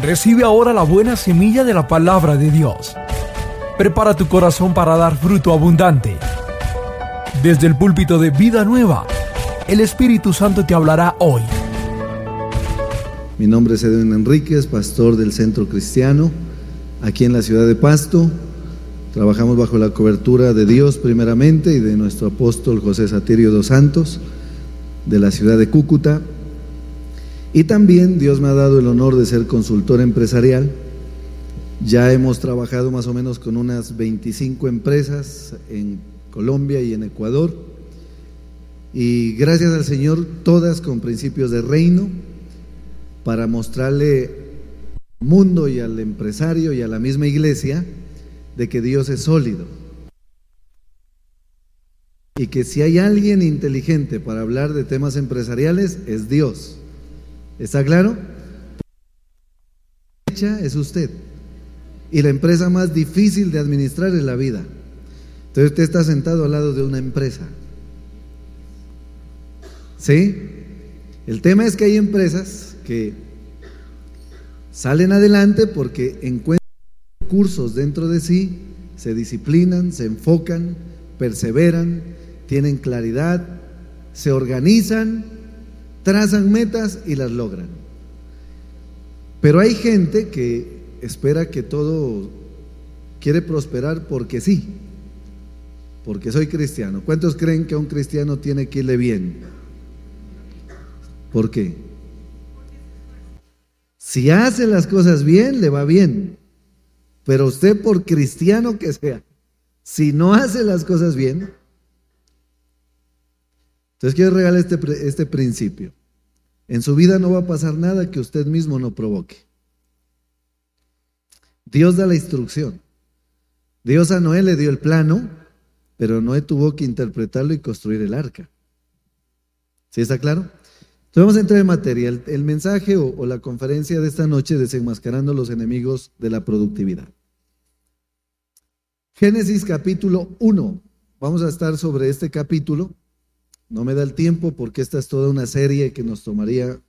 Recibe ahora la buena semilla de la palabra de Dios. Prepara tu corazón para dar fruto abundante. Desde el púlpito de Vida Nueva, el Espíritu Santo te hablará hoy. Mi nombre es Edwin Enríquez, pastor del Centro Cristiano, aquí en la ciudad de Pasto. Trabajamos bajo la cobertura de Dios primeramente y de nuestro apóstol José Satirio dos Santos, de la ciudad de Cúcuta. Y también Dios me ha dado el honor de ser consultor empresarial. Ya hemos trabajado más o menos con unas 25 empresas en Colombia y en Ecuador. Y gracias al Señor, todas con principios de reino, para mostrarle al mundo y al empresario y a la misma iglesia de que Dios es sólido. Y que si hay alguien inteligente para hablar de temas empresariales, es Dios. ¿Está claro? Es usted. Y la empresa más difícil de administrar es la vida. Entonces usted está sentado al lado de una empresa. ¿Sí? El tema es que hay empresas que salen adelante porque encuentran recursos dentro de sí, se disciplinan, se enfocan, perseveran, tienen claridad, se organizan trazan metas y las logran. Pero hay gente que espera que todo quiere prosperar porque sí, porque soy cristiano. ¿Cuántos creen que a un cristiano tiene que irle bien? ¿Por qué? Si hace las cosas bien, le va bien. Pero usted, por cristiano que sea, si no hace las cosas bien, entonces quiero regalar este, este principio. En su vida no va a pasar nada que usted mismo no provoque. Dios da la instrucción. Dios a Noé le dio el plano, pero Noé tuvo que interpretarlo y construir el arca. ¿Sí está claro? Entonces vamos a entrar en materia. El, mensaje o, o la conferencia de esta noche, desenmascarando los enemigos de la productividad. Génesis capítulo 1. Vamos a estar sobre este capítulo. No me da el tiempo porque esta es toda una serie que nos tomaría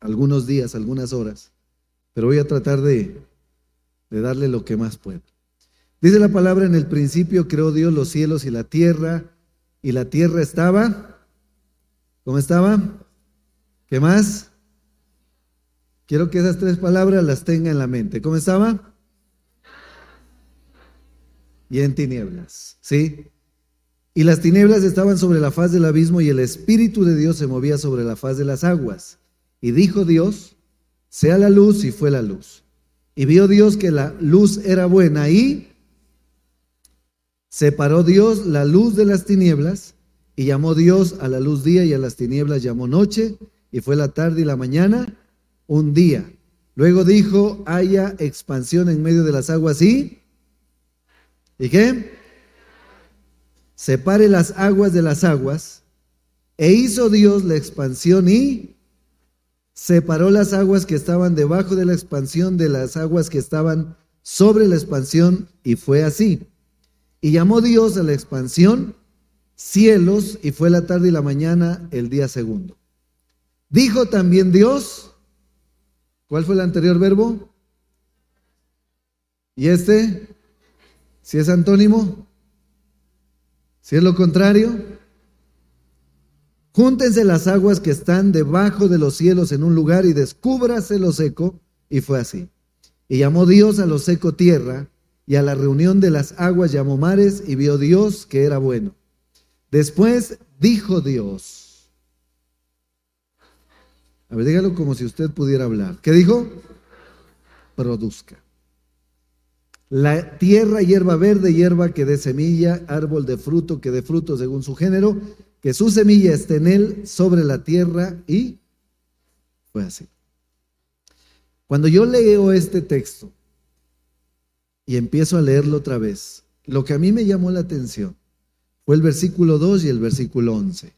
algunos días, algunas horas, pero voy a tratar de, darle lo que más puedo. Dice la palabra, en el principio creó Dios los cielos y la tierra, y la tierra estaba, ¿cómo estaba? ¿Qué más? Quiero que esas tres palabras las tenga en la mente. ¿Cómo estaba? Y en tinieblas, ¿sí? Y las tinieblas estaban sobre la faz del abismo y el Espíritu de Dios se movía sobre la faz de las aguas. Y dijo Dios, sea la luz y fue la luz. Y vio Dios que la luz era buena y separó Dios la luz de las tinieblas y llamó Dios a la luz día y a las tinieblas llamó noche y fue la tarde y la mañana un día. Luego dijo, haya expansión en medio de las aguas y... ¿Y qué? Separe las aguas de las aguas, e hizo Dios la expansión y separó las aguas que estaban debajo de la expansión de las aguas que estaban sobre la expansión, y fue así. Y llamó Dios a la expansión cielos, y fue la tarde y la mañana el día segundo. Dijo también Dios, ¿cuál fue el anterior verbo? ¿Y este? Si es antónimo, si es lo contrario, júntense las aguas que están debajo de los cielos en un lugar y descúbrase lo seco. Y fue así. Y llamó Dios a lo seco tierra, y a la reunión de las aguas llamó mares, y vio Dios que era bueno. Después dijo Dios. A ver, dígalo como si usted pudiera hablar. ¿Qué dijo? Produzca. La tierra, hierba verde, hierba que dé semilla, árbol de fruto que dé fruto según su género, que su semilla esté en él sobre la tierra y fue así. Cuando yo leo este texto y empiezo a leerlo otra vez, lo que a mí me llamó la atención fue el versículo 2 y el versículo 11.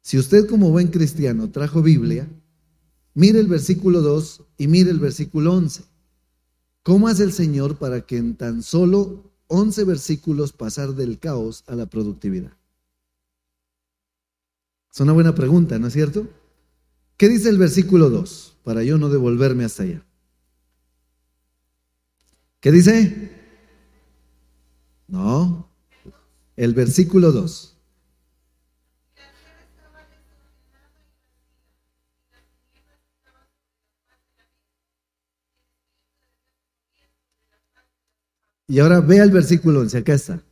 Si usted como buen cristiano trajo Biblia, mire el versículo 2 y mire el versículo 11. ¿Cómo hace el Señor para que en tan solo 11 versículos pasar del caos a la productividad? Es una buena pregunta, ¿no es cierto? ¿Qué dice el versículo 2? Para yo no devolverme hasta allá. ¿Qué dice? No. El versículo 2. Y ahora ve al versículo 11, acá está.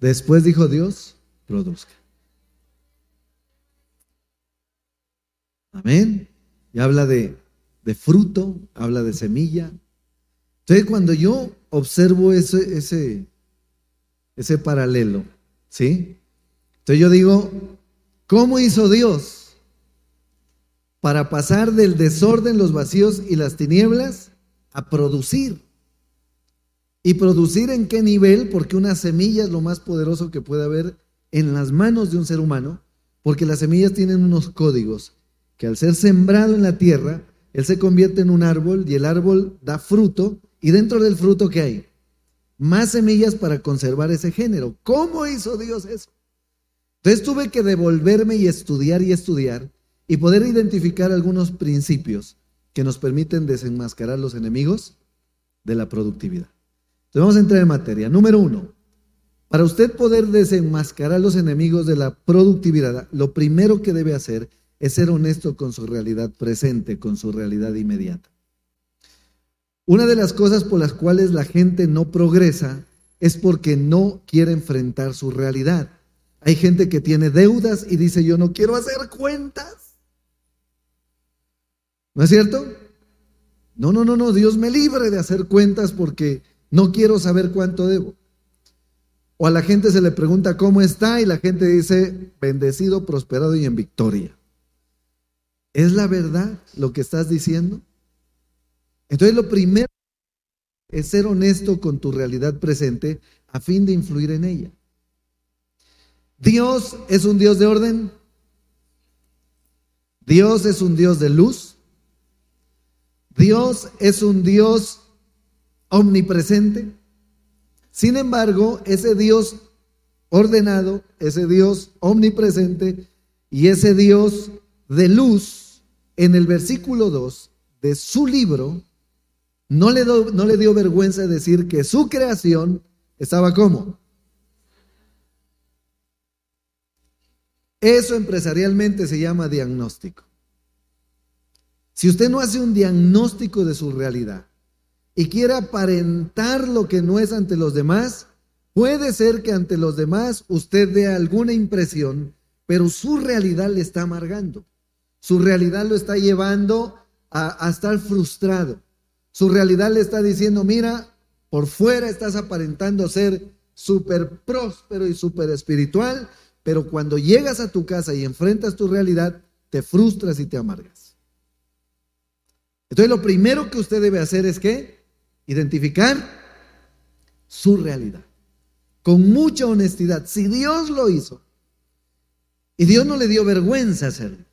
Después dijo Dios, produzca. Amén. Y habla de, de fruto, habla de semilla. Entonces cuando yo observo ese, ese, ese paralelo, ¿sí? Entonces yo digo, ¿cómo hizo Dios para pasar del desorden, los vacíos y las tinieblas a producir? ¿Y producir en qué nivel? Porque una semilla es lo más poderoso que puede haber en las manos de un ser humano, porque las semillas tienen unos códigos que al ser sembrado en la tierra, él se convierte en un árbol y el árbol da fruto y dentro del fruto ¿qué hay? Más semillas para conservar ese género. ¿Cómo hizo Dios eso? Entonces tuve que devolverme y estudiar y estudiar y poder identificar algunos principios que nos permiten desenmascarar los enemigos de la productividad vamos a entrar en materia. Número uno, para usted poder desenmascarar los enemigos de la productividad, lo primero que debe hacer es ser honesto con su realidad presente, con su realidad inmediata. Una de las cosas por las cuales la gente no progresa es porque no quiere enfrentar su realidad. Hay gente que tiene deudas y dice, yo no quiero hacer cuentas. ¿No es cierto? No, no, no, no, Dios me libre de hacer cuentas porque no quiero saber cuánto debo. O a la gente se le pregunta cómo está y la gente dice, bendecido, prosperado y en victoria. ¿Es la verdad lo que estás diciendo? Entonces lo primero es ser honesto con tu realidad presente a fin de influir en ella. Dios es un Dios de orden. Dios es un Dios de luz. Dios es un Dios omnipresente. Sin embargo, ese Dios ordenado, ese Dios omnipresente y ese Dios de luz, en el versículo 2 de su libro, no le, no le dio vergüenza decir que su creación estaba como. Eso empresarialmente se llama diagnóstico. Si usted no hace un diagnóstico de su realidad, y quiere aparentar lo que no es ante los demás, puede ser que ante los demás usted dé alguna impresión, pero su realidad le está amargando. Su realidad lo está llevando a, estar frustrado. Su realidad le está diciendo, mira, por fuera estás aparentando ser súper próspero y súper espiritual, pero cuando llegas a tu casa y enfrentas tu realidad, te frustras y te amargas. Entonces lo primero que usted debe hacer es que identificar su realidad. Con mucha honestidad. Si Dios lo hizo y Dios no le dio vergüenza hacerlo.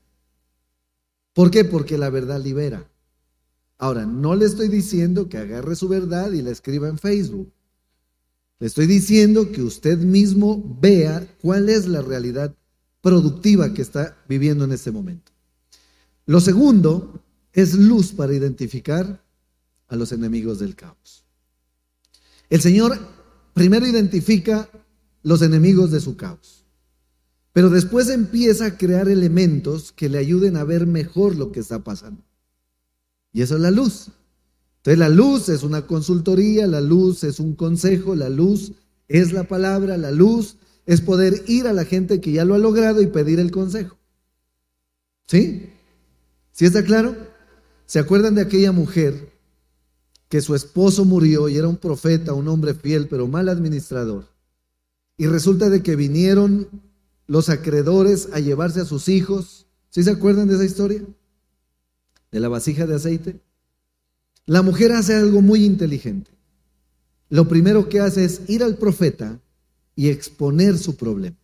¿Por qué? Porque la verdad libera. Ahora, no le estoy diciendo que agarre su verdad y la escriba en Facebook. Le estoy diciendo que usted mismo vea cuál es la realidad productiva que está viviendo en este momento. Lo segundo es luz para identificar a los enemigos del caos. El Señor primero identifica los enemigos de su caos, pero después empieza a crear elementos que le ayuden a ver mejor lo que está pasando. Y eso es la luz. Entonces la luz es una consultoría, la luz es un consejo, la luz es la palabra, la luz es poder ir a la gente que ya lo ha logrado y pedir el consejo. ¿Sí? ¿Sí está claro? ¿Se acuerdan de aquella mujer que su esposo murió y era un profeta, un hombre fiel, pero mal administrador. Y resulta de que vinieron los acreedores a llevarse a sus hijos. ¿Sí se acuerdan de esa historia? De la vasija de aceite. La mujer hace algo muy inteligente. Lo primero que hace es ir al profeta y exponer su problema.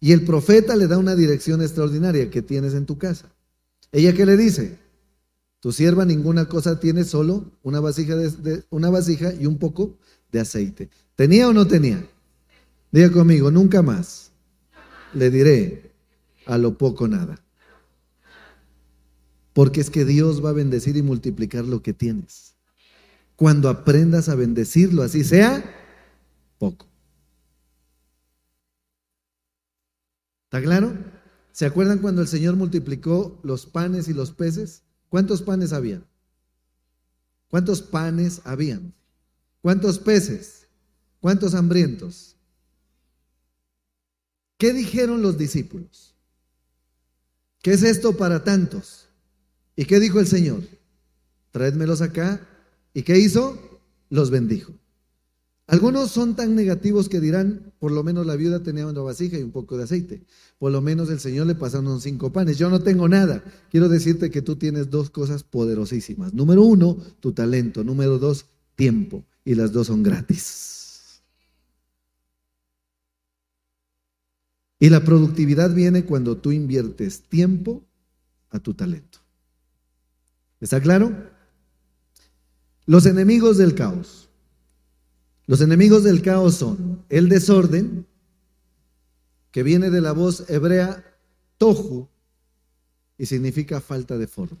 Y el profeta le da una dirección extraordinaria que tienes en tu casa. ¿Ella qué le dice? Tu sierva ninguna cosa tiene, solo una vasija, una vasija y un poco de aceite. ¿Tenía o no tenía? Diga conmigo, nunca más. Le diré a lo poco nada. Porque es que Dios va a bendecir y multiplicar lo que tienes. cuando aprendas a bendecirlo, así sea poco. ¿Está claro? ¿Se acuerdan cuando el Señor multiplicó los panes y los peces? ¿Cuántos panes habían? ¿Cuántos panes habían? ¿Cuántos peces? ¿Cuántos hambrientos? ¿Qué dijeron los discípulos? ¿Qué es esto para tantos? ¿Y qué dijo el Señor? Traédmelos acá. ¿Y qué hizo? Los bendijo. Algunos son tan negativos que dirán, por lo menos la viuda tenía una vasija y un poco de aceite. Por lo menos el Señor le pasaron cinco panes. Yo no tengo nada. Quiero decirte que tú tienes dos cosas poderosísimas. Número uno, tu talento. Número dos, tiempo. Y las dos son gratis. Y la productividad viene cuando tú inviertes tiempo a tu talento. ¿Está claro? Los enemigos del caos. Los enemigos del caos son el desorden, que viene de la voz hebrea tohu y significa falta de forma.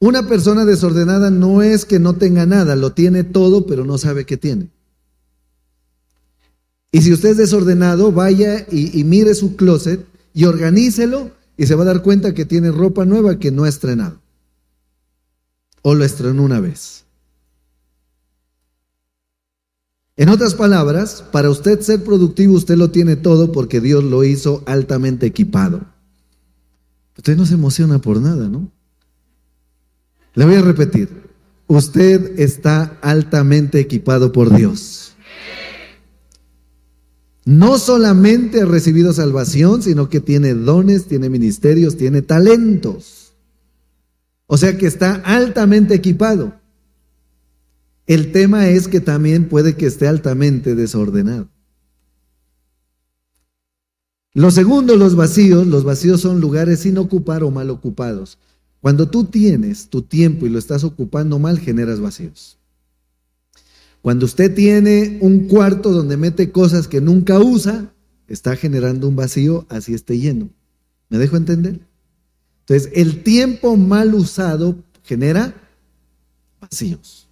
Una persona desordenada no es que no tenga nada, lo tiene todo, pero no sabe qué tiene. Y si usted es desordenado, vaya y, y, mire su closet y organícelo y se va a dar cuenta que tiene ropa nueva que no ha estrenado. O lo estrenó una vez. En otras palabras, para usted ser productivo, usted lo tiene todo porque Dios lo hizo altamente equipado. Usted no se emociona por nada, ¿no? Le voy a repetir. Usted está altamente equipado por Dios. No solamente ha recibido salvación, sino que tiene dones, tiene ministerios, tiene talentos. O sea que está altamente equipado. El tema es que también puede que esté altamente desordenado. Lo segundo, los vacíos. Los vacíos son lugares sin ocupar o mal ocupados. Cuando tú tienes tu tiempo y lo estás ocupando mal, generas vacíos. Cuando usted tiene un cuarto donde mete cosas que nunca usa, está generando un vacío, así esté lleno. ¿Me dejo entender? Entonces, el tiempo mal usado genera vacíos.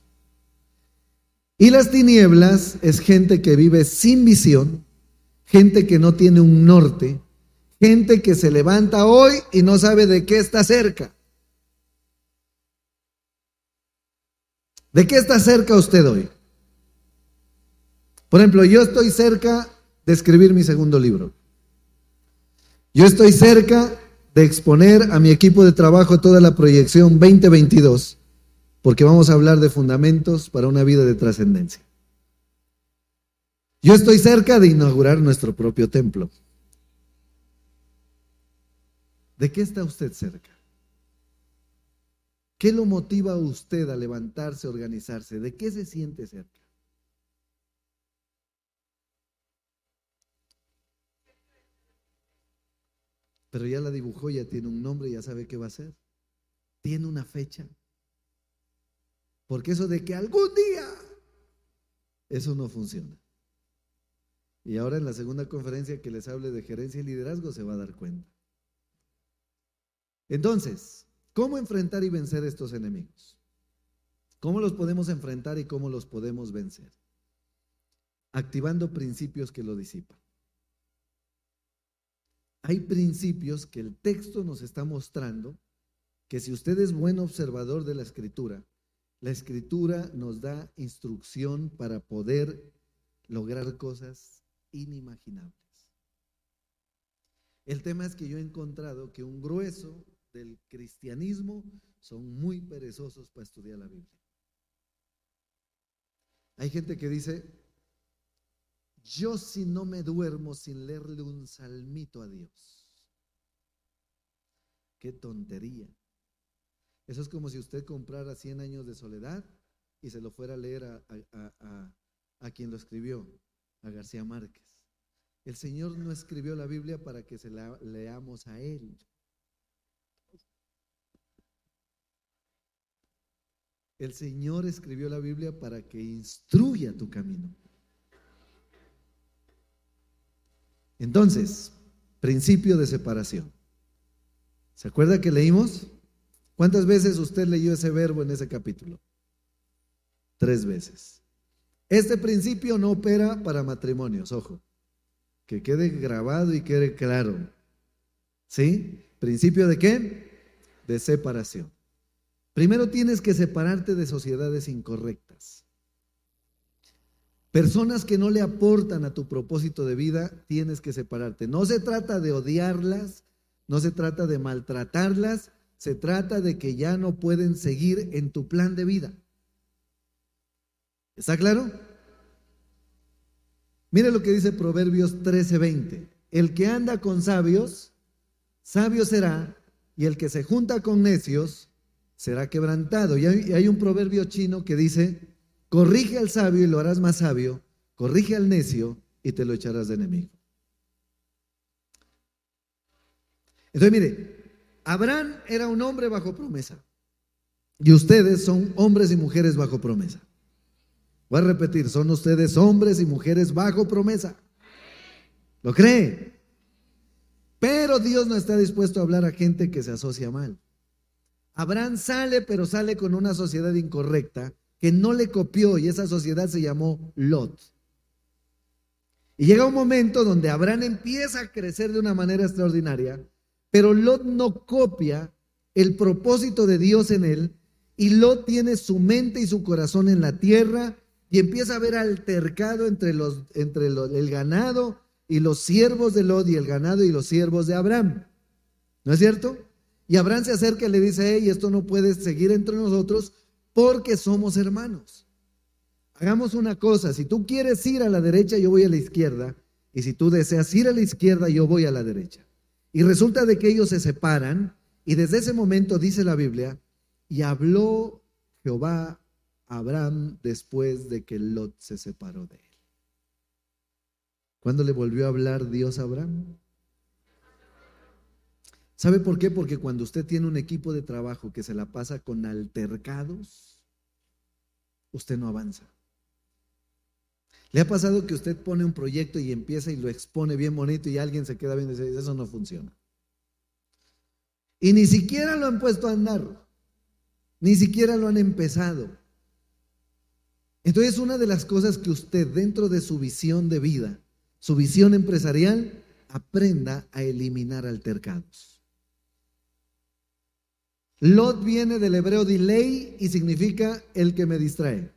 Y las tinieblas es gente que vive sin visión, gente que no tiene un norte, gente que se levanta hoy y no sabe de qué está cerca. ¿De qué está cerca usted hoy? Por ejemplo, yo estoy cerca de escribir mi segundo libro. Yo estoy cerca de exponer a mi equipo de trabajo toda la proyección 2022 porque vamos a hablar de fundamentos para una vida de trascendencia. Yo estoy cerca de inaugurar nuestro propio templo. ¿De qué está usted cerca? ¿Qué lo motiva a usted a levantarse, a organizarse? ¿De qué se siente cerca? Pero ya la dibujó, ya tiene un nombre, ya sabe qué va a hacer. Tiene una fecha. Porque eso de que algún día, eso no funciona. Y ahora en la segunda conferencia que les hable de gerencia y liderazgo se va a dar cuenta. Entonces, ¿cómo enfrentar y vencer estos enemigos? ¿Cómo los podemos enfrentar y cómo los podemos vencer? Activando principios que lo disipan. Hay principios que el texto nos está mostrando que si usted es buen observador de la escritura, la escritura nos da instrucción para poder lograr cosas inimaginables. El tema es que yo he encontrado que un grueso del cristianismo son muy perezosos para estudiar la Biblia. Hay gente que dice, yo si no me duermo sin leerle un salmito a Dios. Qué tontería. Eso es como si usted comprara 100 años de soledad y se lo fuera a leer a, quien lo escribió, a García Márquez. El Señor no escribió la Biblia para que se la leamos a Él. El Señor escribió la Biblia para que instruya tu camino. Entonces, principio de separación. ¿Se acuerda que leímos? ¿Cuántas veces usted leyó ese verbo en ese capítulo? Tres veces. Este principio no opera para matrimonios, ojo. Que quede grabado y quede claro. ¿Sí? ¿Principio de qué? De separación. Primero tienes que separarte de sociedades incorrectas. Personas que no le aportan a tu propósito de vida, tienes que separarte. No se trata de odiarlas, no se trata de maltratarlas, se trata de que ya no pueden seguir en tu plan de vida. ¿Está claro? Mire lo que dice Proverbios 13:20. El que anda con sabios, sabio será, y el que se junta con necios, será quebrantado. Y hay, un proverbio chino que dice, corrige al sabio y lo harás más sabio, corrige al necio y te lo echarás de enemigo. Entonces, mire, Abraham era un hombre bajo promesa. Y ustedes son hombres y mujeres bajo promesa. Voy a repetir, son ustedes hombres y mujeres bajo promesa. ¿Lo cree? Pero Dios no está dispuesto a hablar a gente que se asocia mal. Abraham sale, pero sale con una sociedad incorrecta que no le copió y esa sociedad se llamó Lot. Y llega un momento donde Abraham empieza a crecer de una manera extraordinaria pero Lot no copia el propósito de Dios en él y Lot tiene su mente y su corazón en la tierra y empieza a ver altercado entre, los, entre el ganado y los siervos de Lot y el ganado y los siervos de Abraham. ¿No es cierto? Y Abraham se acerca y le dice, hey, esto no puede seguir entre nosotros porque somos hermanos. Hagamos una cosa, si tú quieres ir a la derecha, yo voy a la izquierda, y si tú deseas ir a la izquierda, yo voy a la derecha. Y resulta de que ellos se separan y desde ese momento dice la Biblia, y habló Jehová a Abraham después de que Lot se separó de él. ¿Cuándo le volvió a hablar Dios a Abraham? ¿Sabe por qué? Porque cuando usted tiene un equipo de trabajo que se la pasa con altercados, usted no avanza. ¿Le ha pasado que usted pone un proyecto y empieza y lo expone bien bonito y alguien se queda viendo y dice, eso no funciona? Y ni siquiera lo han puesto a andar, ni siquiera lo han empezado. Entonces, una de las cosas que usted dentro de su visión de vida, su visión empresarial, aprenda a eliminar altercados. Lot viene del hebreo delay y significa el que me distrae.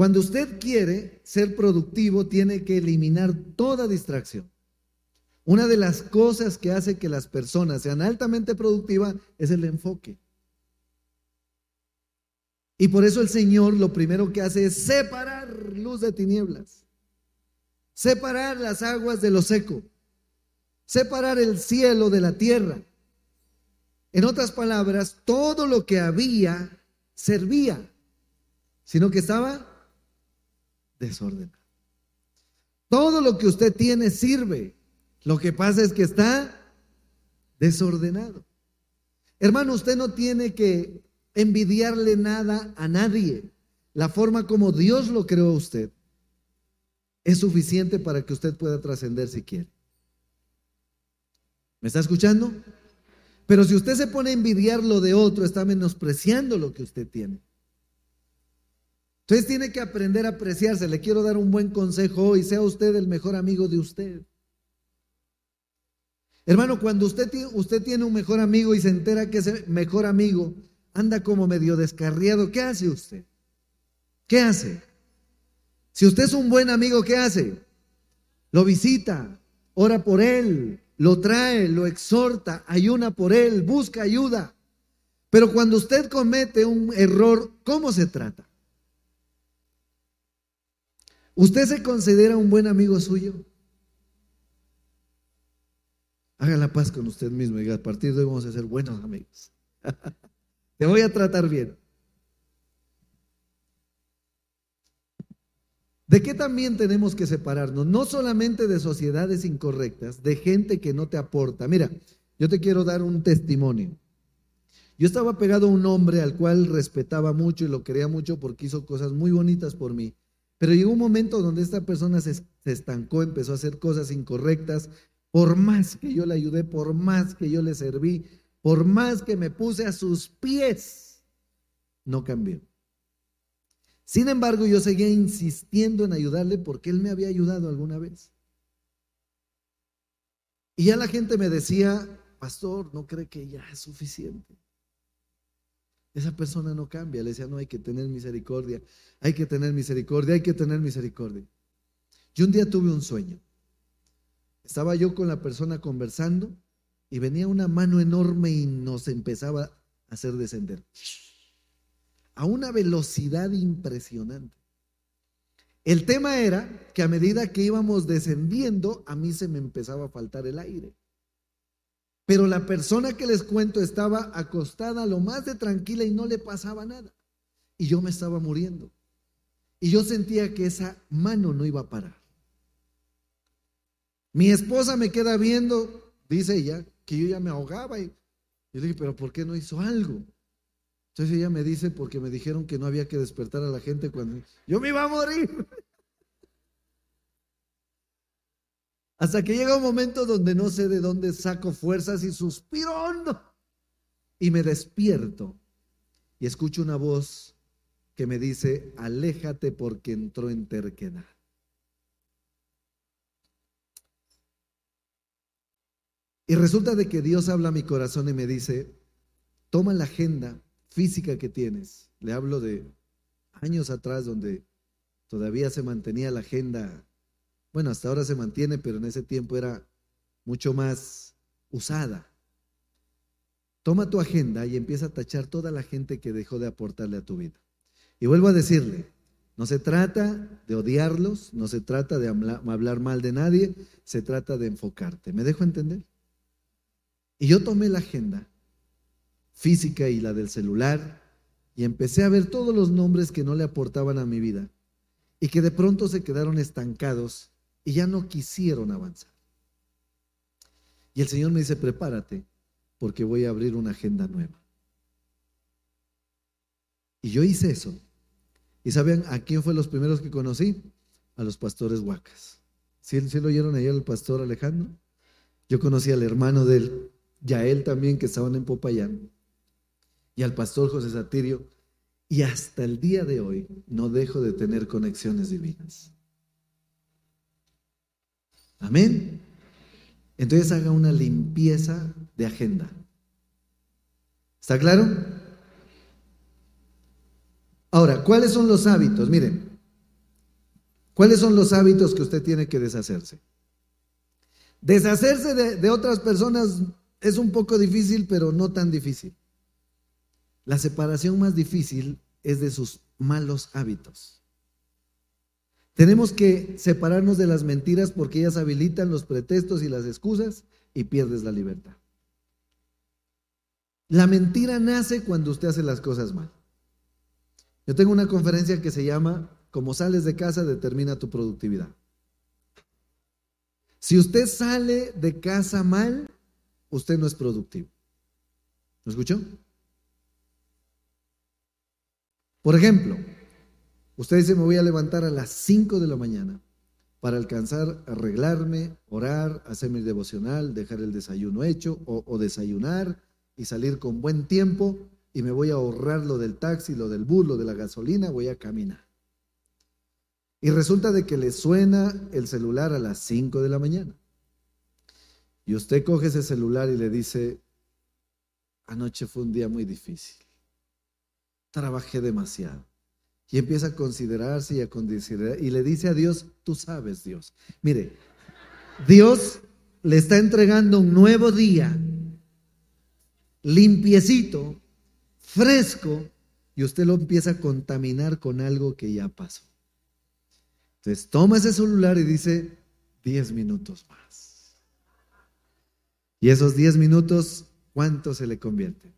Cuando usted quiere ser productivo, tiene que eliminar toda distracción. Una de las cosas que hace que las personas sean altamente productivas es el enfoque. Y por eso el Señor lo primero que hace es separar luz de tinieblas, separar las aguas de lo seco, separar el cielo de la tierra. En otras palabras, todo lo que había servía, sino que estaba desordenado. Todo lo que usted tiene sirve. Lo que pasa es que está desordenado. Hermano, usted no tiene que envidiarle nada a nadie. La forma como Dios lo creó a usted es suficiente para que usted pueda trascender si quiere. ¿Me está escuchando? Pero si usted se pone a envidiar lo de otro, está menospreciando lo que usted tiene. Entonces tiene que aprender a apreciarse. Le quiero dar un buen consejo hoy. Sea usted el mejor amigo de usted. Hermano, cuando usted, usted tiene un mejor amigo y se entera que ese mejor amigo anda como medio descarriado, ¿qué hace usted? ¿Qué hace? Si usted es un buen amigo, ¿qué hace? Lo visita, ora por él, lo trae, lo exhorta, ayuna por él, busca ayuda. Pero cuando usted comete un error, ¿cómo se trata? ¿Usted se considera un buen amigo suyo? Haga la paz con usted mismo y a partir de hoy vamos a ser buenos amigos. Te voy a tratar bien. ¿De qué también tenemos que separarnos? No solamente de sociedades incorrectas, de gente que no te aporta. Mira, yo te quiero dar un testimonio. Yo estaba pegado a un hombre al cual respetaba mucho y lo quería mucho porque hizo cosas muy bonitas por mí. Pero llegó un momento donde esta persona se, estancó, empezó a hacer cosas incorrectas. Por más que yo le ayudé, por más que yo le serví, Por más que me puse a sus pies, no cambió. Sin embargo, yo seguía insistiendo en ayudarle porque él me había ayudado alguna vez. Y ya la gente me decía, pastor, ¿no cree que ya es suficiente? Esa persona no cambia. Le decía, no, hay que tener misericordia, hay que tener misericordia, hay que tener misericordia. Yo un día tuve un sueño. Estaba yo con la persona conversando y venía una mano enorme y nos empezaba a hacer descender. A una velocidad impresionante. El tema era que a medida que íbamos descendiendo, a mí se me empezaba a faltar el aire. Pero la persona que les cuento estaba acostada lo más de tranquila y no le pasaba nada. Y yo me estaba muriendo. Y yo sentía que esa mano no iba a parar. Mi esposa me queda viendo, dice ella, que yo ya me ahogaba. Y yo le dije, pero ¿por qué no hizo algo? Entonces ella me dice, porque me dijeron que no había que despertar a la gente cuando yo me iba a morir. Hasta que llega un momento donde no sé de dónde saco fuerzas y suspiro hondo. Y me despierto y escucho una voz que me dice, aléjate porque entró en terquedad. Y resulta de que Dios habla a mi corazón y me dice, toma la agenda física que tienes. Le hablo de años atrás donde todavía se mantenía la agenda. Bueno, hasta ahora se mantiene, pero en ese tiempo era mucho más usada. Toma tu agenda y empieza a tachar toda la gente que dejó de aportarle a tu vida. Y vuelvo a decirle, no se trata de odiarlos, no se trata de hablar mal de nadie, se trata de enfocarte. ¿Me dejo entender? Y yo tomé la agenda física y la del celular y empecé a ver todos los nombres que no le aportaban a mi vida y que de pronto se quedaron estancados y ya no quisieron avanzar. Y el Señor me dice, prepárate porque voy a abrir una agenda nueva. Y yo hice eso. ¿Y saben a quién fue los primeros que conocí? A los pastores huacas. ¿Sí, ¿Sí, lo oyeron ayer el pastor Alejandro? Yo conocí al hermano de él, y a él también que estaban en Popayán, y al pastor José Satirio, y hasta el día de hoy no dejo de tener conexiones divinas. Amén. Entonces haga una limpieza de agenda. ¿Está claro? Ahora, ¿cuáles son los hábitos? Miren, ¿cuáles son los hábitos que usted tiene que deshacerse? Deshacerse de, de otras personas es un poco difícil, pero no tan difícil. La separación más difícil es de sus malos hábitos. Tenemos que separarnos de las mentiras porque ellas habilitan los pretextos y las excusas y pierdes la libertad. La mentira nace cuando usted hace las cosas mal. Yo tengo una conferencia que se llama Como sales de casa determina tu productividad. Si usted sale de casa mal, usted no es productivo. ¿Lo escuchó? Por ejemplo, usted dice, me voy a levantar a las 5 de la mañana para alcanzar arreglarme, orar, hacer mi devocional, dejar el desayuno hecho o, o, desayunar y salir con buen tiempo y me voy a ahorrar lo del taxi, lo del bus, lo de la gasolina, voy a caminar. Y resulta de que le suena el celular a las 5 de la mañana. Y usted coge ese celular y le dice, anoche fue un día muy difícil, trabajé demasiado. Y empieza a considerarse y a considerar, y le dice a Dios, tú sabes Dios. Mire, Dios le está entregando un nuevo día, limpiecito, fresco, y usted lo empieza a contaminar con algo que ya pasó. Entonces toma ese celular y dice, 10 minutos más. Y esos 10 minutos, ¿cuánto se le convierte?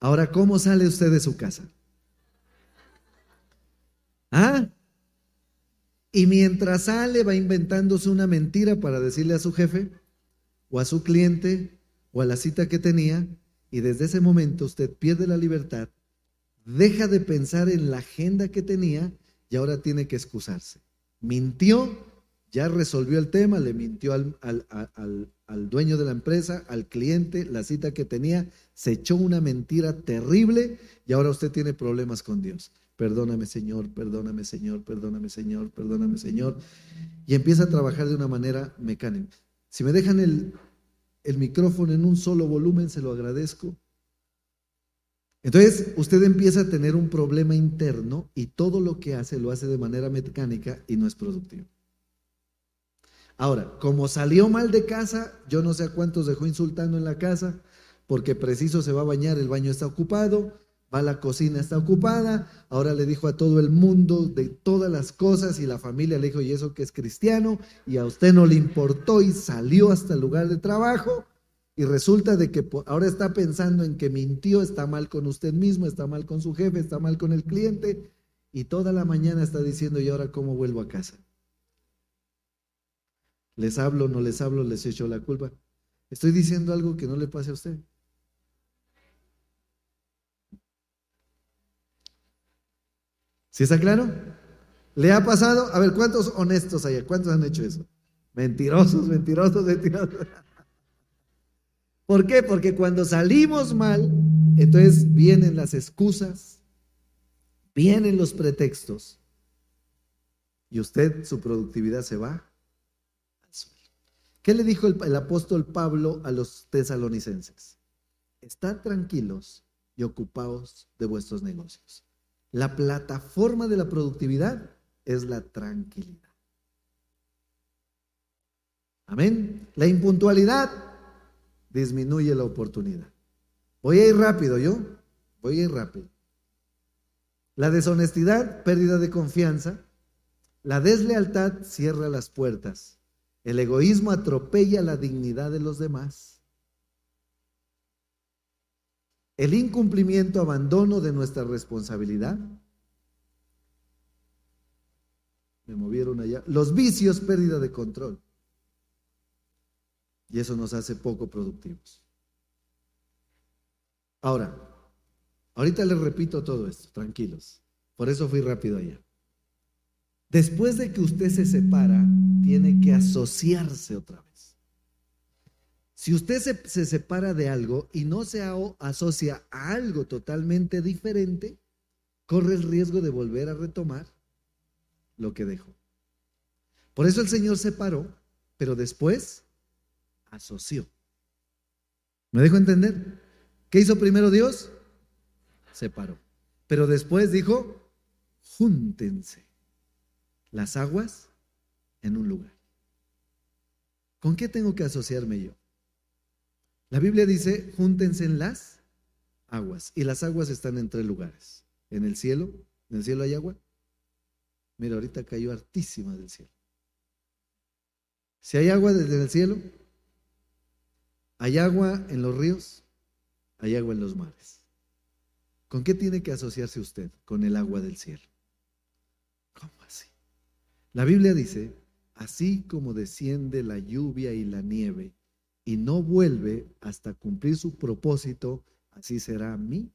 Ahora, ¿cómo sale usted de su casa? ¿Ah? Y mientras sale va inventándose una mentira para decirle a su jefe o a su cliente o a la cita que tenía y desde ese momento usted pierde la libertad, deja de pensar en la agenda que tenía y ahora tiene que excusarse. Mintió ya resolvió el tema, le mintió al, al, dueño de la empresa, al cliente, la cita que tenía, se echó una mentira terrible y ahora usted tiene problemas con Dios. Perdóname Señor, perdóname Señor, perdóname Señor, perdóname Señor. Y empieza a trabajar de una manera mecánica. Si me dejan el, el micrófono en un solo volumen, se lo agradezco. Entonces, usted empieza a tener un problema interno y todo lo que hace lo hace de manera mecánica y no es productivo. Ahora, como salió mal de casa, yo no sé a cuántos dejó insultando en la casa, porque preciso se va a bañar, el baño está ocupado, la cocina, está ocupada, ahora le dijo a todo el mundo de todas las cosas y la familia le dijo, y eso que es cristiano, y a usted no le importó y salió hasta el lugar de trabajo y resulta de que ahora está pensando en que mintió, está mal con usted mismo, está mal con su jefe, está mal con el cliente. Y toda la mañana está diciendo, ¿y ahora cómo vuelvo a casa? Les hablo, no les hablo, les echo la culpa. Estoy diciendo algo que no le pase a usted. ¿Sí está claro? ¿Le ha pasado? A ver, ¿cuántos honestos hay? ¿Cuántos han hecho eso? Mentirosos, mentirosos, mentirosos. ¿Por qué? Porque cuando salimos mal, entonces vienen las excusas, vienen los pretextos y usted, su productividad se va al. ¿Qué le dijo el, apóstol Pablo a los tesalonicenses? Estad tranquilos y ocupaos de vuestros negocios. La plataforma de la productividad es la tranquilidad. Amén. La impuntualidad disminuye la oportunidad. Voy a ir rápido, yo. Voy a ir rápido. La deshonestidad, pérdida de confianza. La deslealtad cierra las puertas. El egoísmo atropella la dignidad de los demás. El incumplimiento, abandono de nuestra responsabilidad. Me movieron allá. Los vicios, pérdida de control. Y eso nos hace poco productivos. Ahora, ahorita les repito todo esto, tranquilos. Por eso fui rápido allá. Después de que usted se separa, tiene que asociarse otra vez. Si usted se, se, separa de algo y no se asocia a algo totalmente diferente, corre el riesgo de volver a retomar lo que dejó. Por eso el Señor se paró, pero después asoció. ¿Me dejo entender? ¿Qué hizo primero Dios? Separó. Pero después dijo, júntense las aguas en un lugar. ¿Con qué tengo que asociarme yo? La Biblia dice, júntense en las aguas. Y las aguas están en tres lugares. En el cielo, en el cielo hay agua. Mira, ahorita cayó hartísima del cielo. Si hay agua desde el cielo, hay agua en los ríos, hay agua en los mares. ¿Con qué tiene que asociarse usted? Con el agua del cielo. ¿Cómo así? La Biblia dice, así como desciende la lluvia y la nieve y no vuelve hasta cumplir su propósito, así será a mí.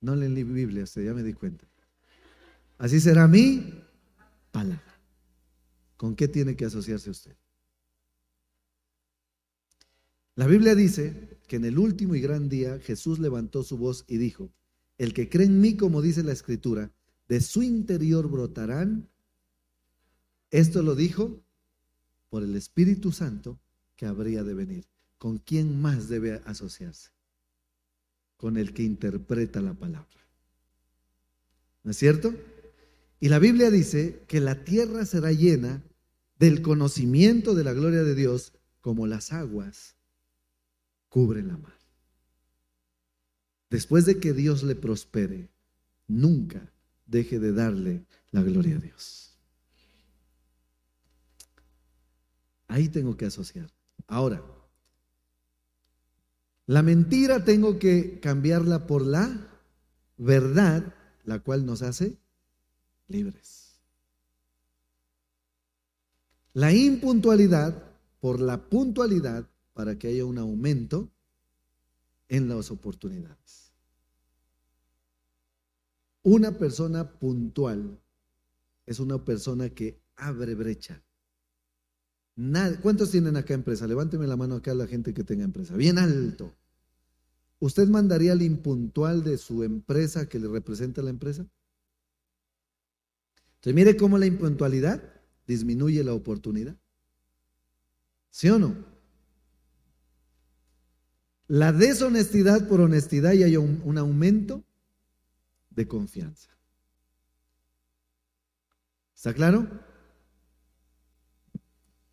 No leen la Biblia, usted ya me di cuenta. Así será mi palabra. ¿Con qué tiene que asociarse usted? La Biblia dice que en el último y gran día Jesús levantó su voz y dijo, el que cree en mí, como dice la escritura, de su interior brotarán. Esto lo dijo por el Espíritu Santo que habría de venir. ¿Con quién más debe asociarse? Con el que interpreta la palabra. ¿No es cierto? Y la Biblia dice que la tierra será llena del conocimiento de la gloria de Dios como las aguas cubre la mar. Después de que Dios le prospere, nunca deje de darle la gloria a Dios. Ahí tengo que asociar. Ahora, la mentira tengo que cambiarla por la verdad, la cual nos hace libres. La impuntualidad por la puntualidad, para que haya un aumento en las oportunidades. Una persona puntual es una persona que abre brecha. ¿Cuántos tienen acá empresa? Levánteme la mano acá la gente que tenga empresa. Bien alto. ¿Usted mandaría al impuntual de su empresa que le representa a la empresa? Entonces, mire cómo la impuntualidad disminuye la oportunidad. ¿Sí o no? La deshonestidad por honestidad y hay un, un aumento de confianza. ¿Está claro?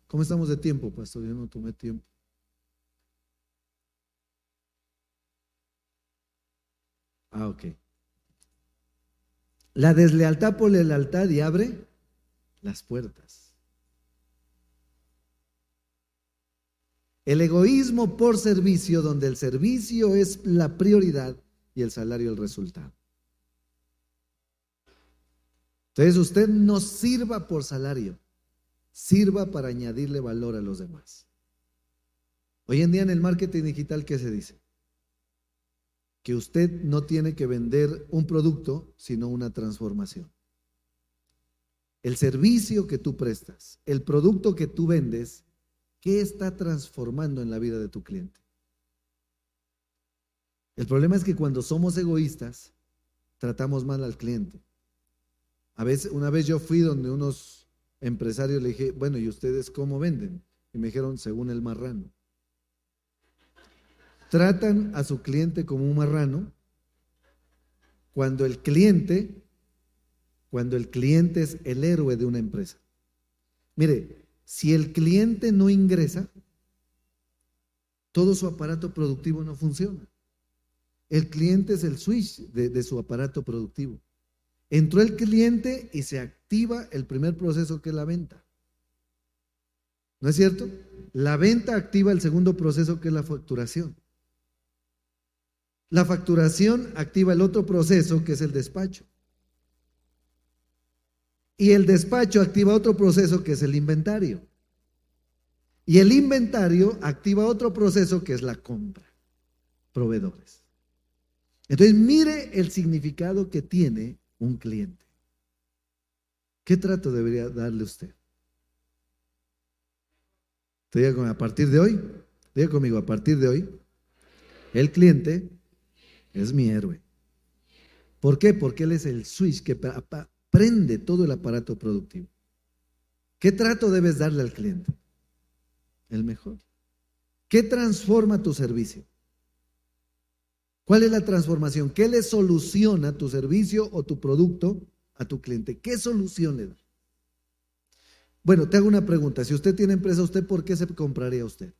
¿Cómo estamos de tiempo, pastor? Yo no tomé tiempo. Ah, ok. La deslealtad por lealtad y abre las puertas. El egoísmo por servicio, donde el servicio es la prioridad y el salario el resultado. Entonces usted no sirva por salario sirva para añadirle valor a los demás. Hoy en día en el marketing digital, ¿qué se dice? Que usted no tiene que vender un producto, sino una transformación. El servicio que tú prestas, el producto que tú vendes, ¿qué está transformando en la vida de tu cliente? El problema es que cuando somos egoístas, tratamos mal al cliente. A veces, una vez yo fui donde unos empresario le dije, bueno, ¿y ustedes cómo venden? Y me dijeron, según el marrano. Tratan a su cliente como un marrano cuando el cliente, cuando el cliente es el héroe de una empresa. Mire, si el cliente no ingresa, todo su aparato productivo no funciona. El cliente es el switch de, de su aparato productivo. Entró el cliente y se activa el primer proceso que es la venta. ¿No es cierto? La venta activa el segundo proceso que es la facturación. La facturación activa el otro proceso que es el despacho. Y el despacho activa otro proceso que es el inventario. Y el inventario activa otro proceso que es la compra. Proveedores. Entonces mire el significado que tiene un cliente. ¿Qué trato debería darle usted? Te digo, a partir de hoy, diga conmigo, a partir de hoy, el cliente es mi héroe. ¿Por qué? Porque él es el switch que prende todo el aparato productivo. ¿Qué trato debes darle al cliente? El mejor. ¿Qué transforma tu servicio? ¿Cuál es la transformación? ¿Qué le soluciona tu servicio o tu producto a tu cliente? ¿Qué solución le da? Bueno, te hago una pregunta. Si usted tiene empresa, ¿usted por qué se compraría usted?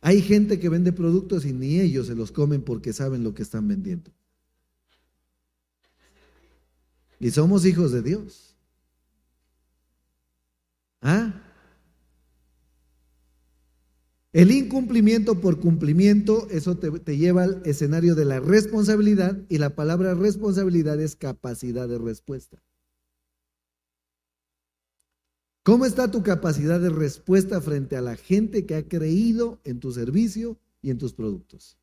Hay gente que vende productos y ni ellos se los comen porque saben lo que están vendiendo. Y somos hijos de Dios. ¿Ah? El incumplimiento por cumplimiento, eso te, lleva al escenario de la responsabilidad y la palabra responsabilidad es capacidad de respuesta. ¿Cómo está tu capacidad de respuesta frente a la gente que ha creído en tu servicio y en tus productos?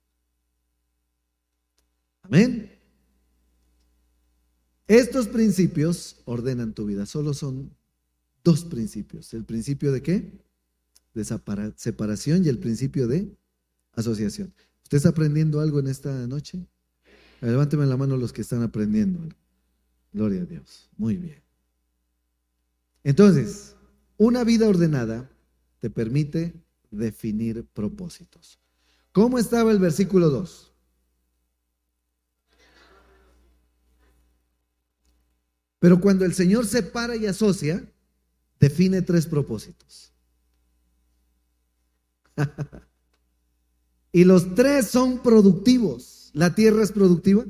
Amén. Estos principios ordenan tu vida. Solo son dos principios. ¿El principio de qué? De separación y el principio de asociación. ¿Usted está aprendiendo algo en esta noche? Levánteme la mano los que están aprendiendo. Gloria a Dios. Muy bien. Entonces, una vida ordenada te permite definir propósitos. ¿Cómo estaba el versículo 2? Pero cuando el Señor separa y asocia, define tres propósitos. y los tres son productivos. La tierra es productiva.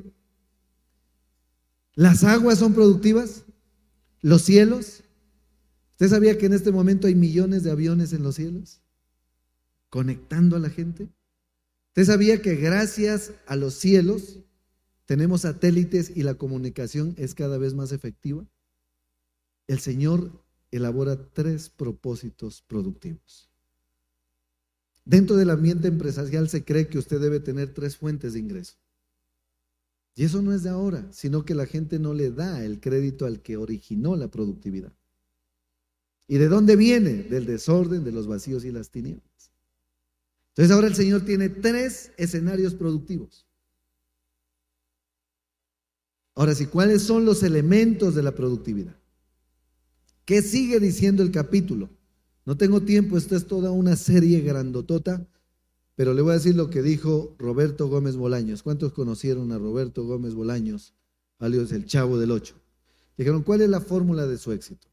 Las aguas son productivas. Los cielos. ¿Usted sabía que en este momento hay millones de aviones en los cielos? Conectando a la gente. ¿Usted sabía que gracias a los cielos tenemos satélites y la comunicación es cada vez más efectiva? El Señor elabora tres propósitos productivos. Dentro del ambiente empresarial se cree que usted debe tener tres fuentes de ingreso. Y eso no es de ahora, sino que la gente no le da el crédito al que originó la productividad. ¿Y de dónde viene? Del desorden, de los vacíos y las tinieblas. Entonces ahora el Señor tiene tres escenarios productivos. Ahora sí, ¿cuáles son los elementos de la productividad? ¿Qué sigue diciendo el capítulo? No tengo tiempo, esta es toda una serie grandotota, pero le voy a decir lo que dijo Roberto Gómez Bolaños. ¿Cuántos conocieron a Roberto Gómez Bolaños? Alios el chavo del 8. Dijeron, ¿cuál es la fórmula de su éxito?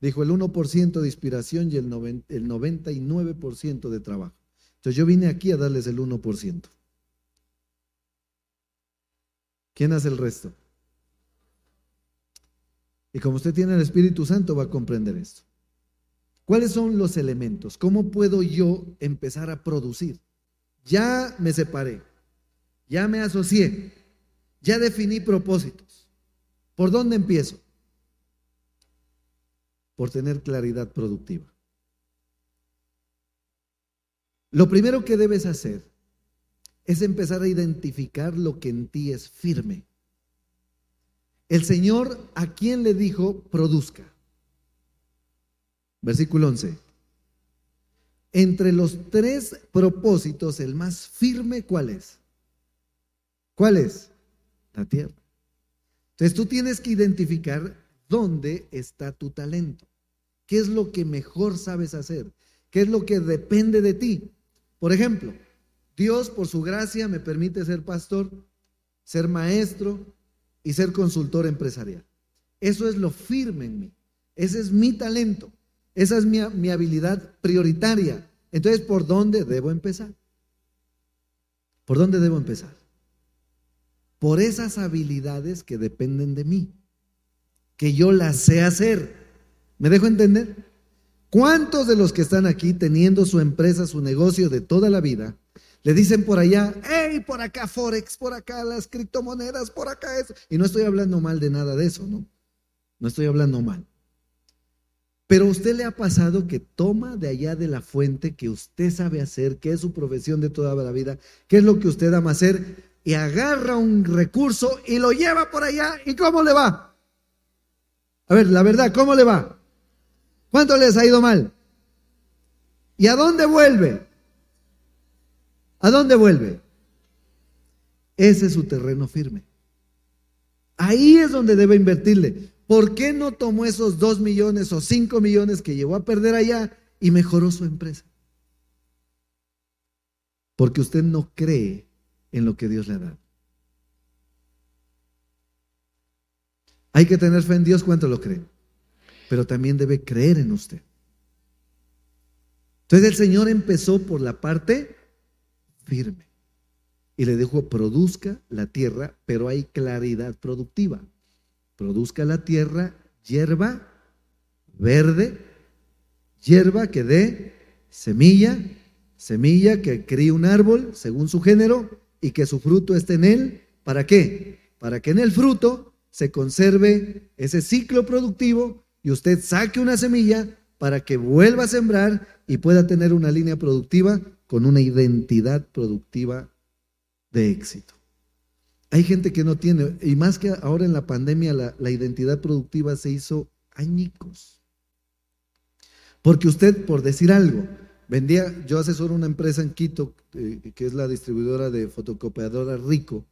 Dijo el 1% de inspiración y el, el 99% de trabajo. Entonces yo vine aquí a darles el 1%. ¿Quién hace el resto? Y como usted tiene el Espíritu Santo va a comprender esto. ¿Cuáles son los elementos? ¿Cómo puedo yo empezar a producir? Ya me separé, ya me asocié, ya definí propósitos. ¿Por dónde empiezo? Por tener claridad productiva. Lo primero que debes hacer es empezar a identificar lo que en ti es firme. El Señor a quien le dijo, produzca. Versículo 11. Entre los tres propósitos, el más firme, ¿cuál es? ¿Cuál es? La tierra. Entonces tú tienes que identificar dónde está tu talento. ¿Qué es lo que mejor sabes hacer? ¿Qué es lo que depende de ti? Por ejemplo, Dios por su gracia me permite ser pastor, ser maestro y ser consultor empresarial. Eso es lo firme en mí. Ese es mi talento. Esa es mi, mi habilidad prioritaria. Entonces, ¿por dónde debo empezar? ¿Por dónde debo empezar? Por esas habilidades que dependen de mí, que yo las sé hacer. ¿Me dejo entender? ¿Cuántos de los que están aquí teniendo su empresa, su negocio de toda la vida, le dicen por allá, hey, por acá Forex, por acá las criptomonedas, por acá eso? Y no estoy hablando mal de nada de eso, ¿no? No estoy hablando mal. Pero usted le ha pasado que toma de allá de la fuente que usted sabe hacer, que es su profesión de toda la vida, que es lo que usted ama hacer, y agarra un recurso y lo lleva por allá. ¿Y cómo le va? A ver, la verdad, ¿cómo le va? ¿Cuánto les ha ido mal? ¿Y a dónde vuelve? ¿A dónde vuelve? Ese es su terreno firme. Ahí es donde debe invertirle. ¿Por qué no tomó esos dos millones o cinco millones que llevó a perder allá y mejoró su empresa? Porque usted no cree en lo que Dios le ha dado. Hay que tener fe en Dios cuánto lo cree, pero también debe creer en usted. Entonces el Señor empezó por la parte firme y le dijo, produzca la tierra, pero hay claridad productiva produzca la tierra hierba verde, hierba que dé semilla, semilla que críe un árbol según su género y que su fruto esté en él. ¿Para qué? Para que en el fruto se conserve ese ciclo productivo y usted saque una semilla para que vuelva a sembrar y pueda tener una línea productiva con una identidad productiva de éxito. Hay gente que no tiene, y más que ahora en la pandemia, la, identidad productiva se hizo añicos. Porque usted, por decir algo, vendía, yo asesoro una empresa en Quito, eh, que es la distribuidora de fotocopiadora Rico,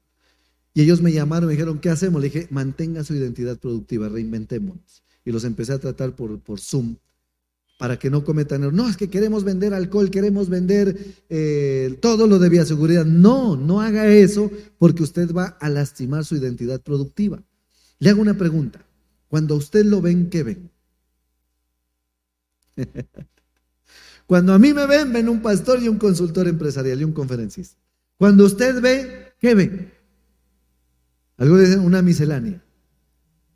y ellos me llamaron, me dijeron, ¿qué hacemos? Le dije, mantenga su identidad productiva, reinventémonos. Y los empecé a tratar por, por Zoom para que no cometan error. No, es que queremos vender alcohol, queremos vender eh, todo lo de bioseguridad. No, no haga eso porque usted va a lastimar su identidad productiva. Le hago una pregunta. Cuando usted lo ven, ¿qué ven? Cuando a mí me ven, ven un pastor y un consultor empresarial y un conferencista. Cuando usted ve, ¿qué ven? Algo de una miscelánea.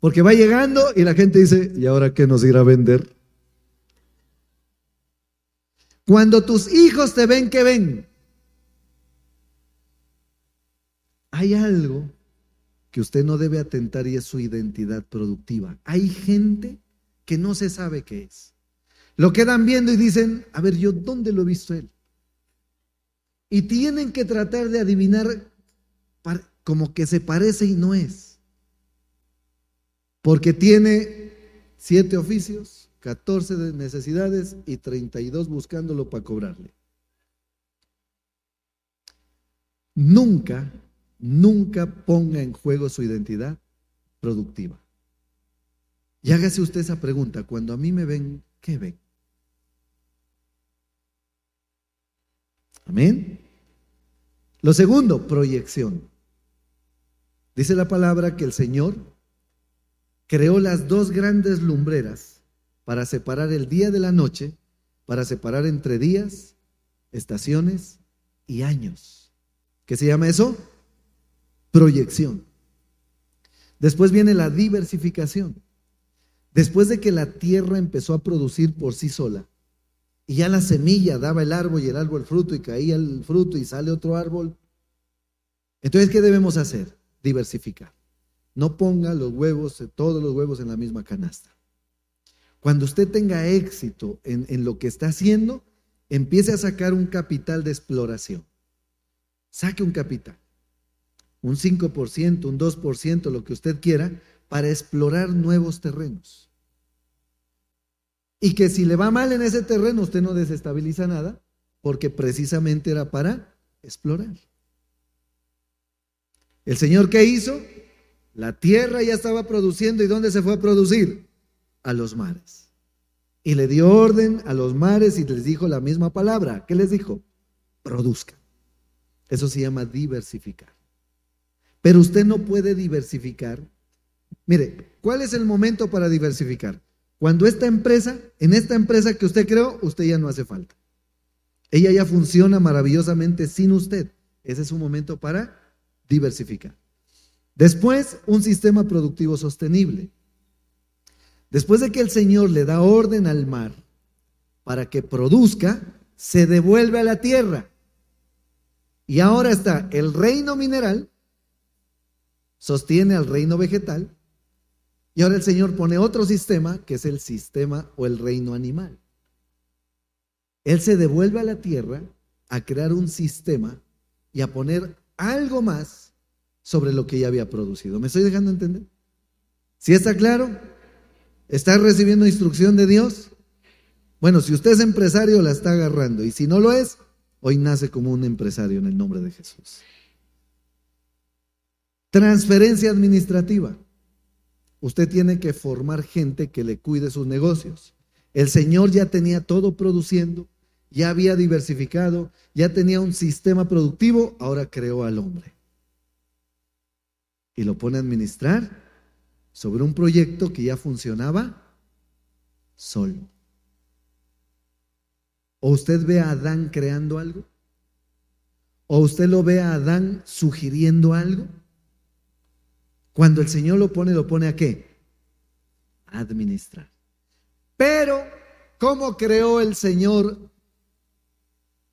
Porque va llegando y la gente dice, ¿y ahora qué nos irá a vender? Cuando tus hijos te ven, ¿qué ven? Hay algo que usted no debe atentar y es su identidad productiva. Hay gente que no se sabe qué es. Lo quedan viendo y dicen, a ver, yo dónde lo he visto él. Y tienen que tratar de adivinar como que se parece y no es. Porque tiene siete oficios, 14 de necesidades y 32 buscándolo para cobrarle. Nunca, nunca ponga en juego su identidad productiva. Y hágase usted esa pregunta, cuando a mí me ven, ¿qué ven? Amén. Lo segundo, proyección. Dice la palabra que el Señor creó las dos grandes lumbreras para separar el día de la noche, para separar entre días, estaciones y años. ¿Qué se llama eso? Proyección. Después viene la diversificación. Después de que la tierra empezó a producir por sí sola, y ya la semilla daba el árbol y el árbol fruto y caía el fruto y sale otro árbol, entonces, ¿qué debemos hacer? diversificar. No ponga los huevos, todos los huevos en la misma canasta. Cuando usted tenga éxito en, en lo que está haciendo, empiece a sacar un capital de exploración. Saque un capital, un 5%, un 2%, lo que usted quiera, para explorar nuevos terrenos. Y que si le va mal en ese terreno, usted no desestabiliza nada, porque precisamente era para explorar. ¿El Señor qué hizo? La tierra ya estaba produciendo y ¿dónde se fue a producir? A los mares. Y le dio orden a los mares y les dijo la misma palabra. ¿Qué les dijo? Produzca. Eso se llama diversificar. Pero usted no puede diversificar. Mire, ¿cuál es el momento para diversificar? Cuando esta empresa, en esta empresa que usted creó, usted ya no hace falta. Ella ya funciona maravillosamente sin usted. Ese es un momento para diversificar. Después, un sistema productivo sostenible. Después de que el Señor le da orden al mar para que produzca, se devuelve a la tierra. Y ahora está el reino mineral, sostiene al reino vegetal, y ahora el Señor pone otro sistema, que es el sistema o el reino animal. Él se devuelve a la tierra a crear un sistema y a poner algo más sobre lo que ya había producido. ¿Me estoy dejando entender? ¿Si está claro? ¿Está recibiendo instrucción de Dios? Bueno, si usted es empresario, la está agarrando. Y si no lo es, hoy nace como un empresario en el nombre de Jesús. Transferencia administrativa. Usted tiene que formar gente que le cuide sus negocios. El Señor ya tenía todo produciendo, ya había diversificado, ya tenía un sistema productivo, ahora creó al hombre. Y lo pone a administrar sobre un proyecto que ya funcionaba solo. ¿O usted ve a Adán creando algo? ¿O usted lo ve a Adán sugiriendo algo? Cuando el Señor lo pone, ¿lo pone a qué? A administrar. Pero, ¿cómo creó el Señor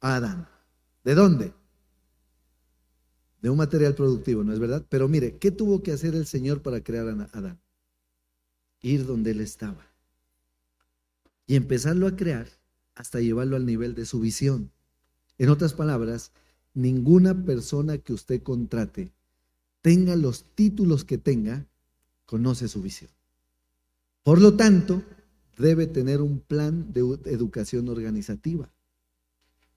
Adán. ¿De dónde? De un material productivo, ¿no es verdad? Pero mire, ¿qué tuvo que hacer el Señor para crear a Adán? Ir donde él estaba. Y empezarlo a crear hasta llevarlo al nivel de su visión. En otras palabras, ninguna persona que usted contrate, tenga los títulos que tenga, conoce su visión. Por lo tanto, debe tener un plan de educación organizativa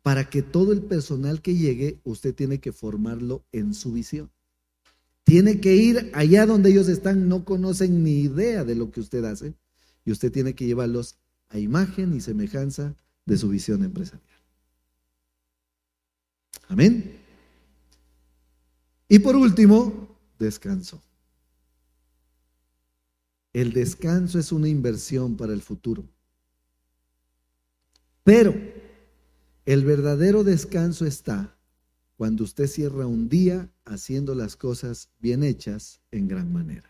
para que todo el personal que llegue, usted tiene que formarlo en su visión. Tiene que ir allá donde ellos están, no conocen ni idea de lo que usted hace, y usted tiene que llevarlos a imagen y semejanza de su visión empresarial. Amén. Y por último, descanso. El descanso es una inversión para el futuro. Pero el verdadero descanso está cuando usted cierra un día haciendo las cosas bien hechas en gran manera.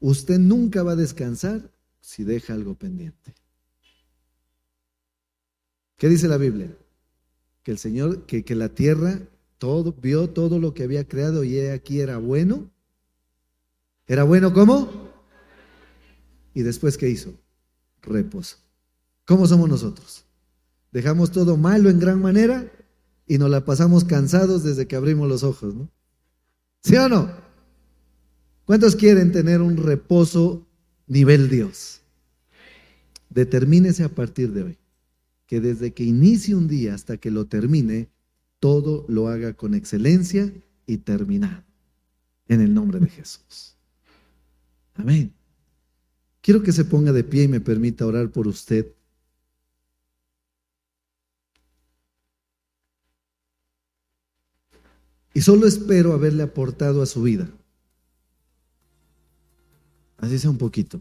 Usted nunca va a descansar si deja algo pendiente. ¿Qué dice la Biblia? Que el Señor, que, que la tierra vio todo lo que había creado y aquí era bueno. ¿Era bueno cómo? Y después, ¿qué hizo? Reposo. ¿Cómo somos nosotros? Dejamos todo malo en gran manera y nos la pasamos cansados desde que abrimos los ojos, ¿no? ¿Sí o no? ¿Cuántos quieren tener un reposo nivel Dios? Determínese a partir de hoy que desde que inicie un día hasta que lo termine, todo lo haga con excelencia y terminado. En el nombre de Jesús. Amén. Quiero que se ponga de pie y me permita orar por usted. Y solo espero haberle aportado a su vida. Así sea un poquito.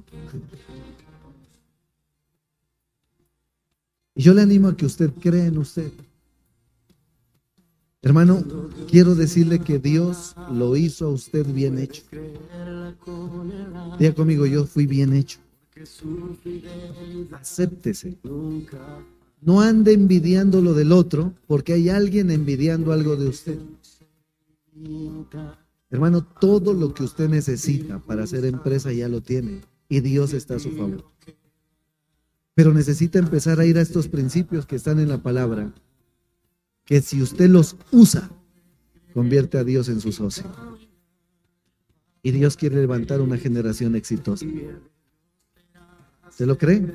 Y yo le animo a que usted crea en usted. Hermano, quiero decirle que Dios lo hizo a usted bien hecho. Diga conmigo, yo fui bien hecho. Acéptese. No ande envidiando lo del otro, porque hay alguien envidiando algo de usted. Hermano, todo lo que usted necesita para hacer empresa ya lo tiene y Dios está a su favor. Pero necesita empezar a ir a estos principios que están en la palabra, que si usted los usa, convierte a Dios en su socio. Y Dios quiere levantar una generación exitosa. ¿Se lo cree?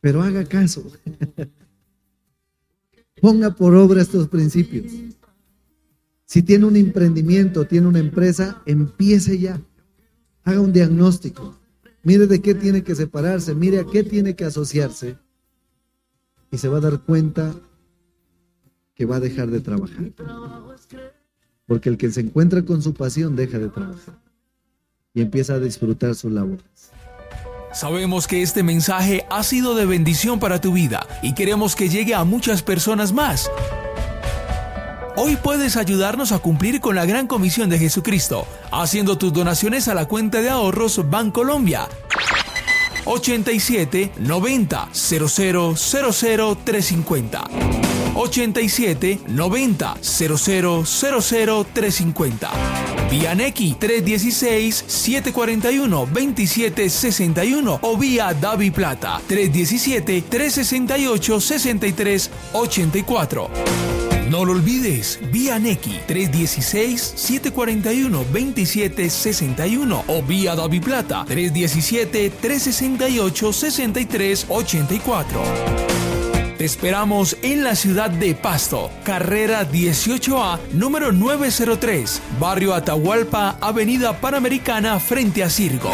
Pero haga caso. Ponga por obra estos principios. Si tiene un emprendimiento, tiene una empresa, empiece ya. Haga un diagnóstico. Mire de qué tiene que separarse, mire a qué tiene que asociarse. Y se va a dar cuenta que va a dejar de trabajar. Porque el que se encuentra con su pasión deja de trabajar y empieza a disfrutar sus labores. Sabemos que este mensaje ha sido de bendición para tu vida y queremos que llegue a muchas personas más. Hoy puedes ayudarnos a cumplir con la gran comisión de Jesucristo, haciendo tus donaciones a la cuenta de ahorros Bancolombia. 87 90 00 00 350. 87 90 00 00 350. Vía Neki 316 741 27 61 o vía Davi Plata 317 368 63 84. No lo olvides, vía Neki 316-741-2761 o vía Davi Plata 317-368-6384. Te esperamos en la ciudad de Pasto, carrera 18A, número 903, barrio Atahualpa, avenida Panamericana, frente a Circo.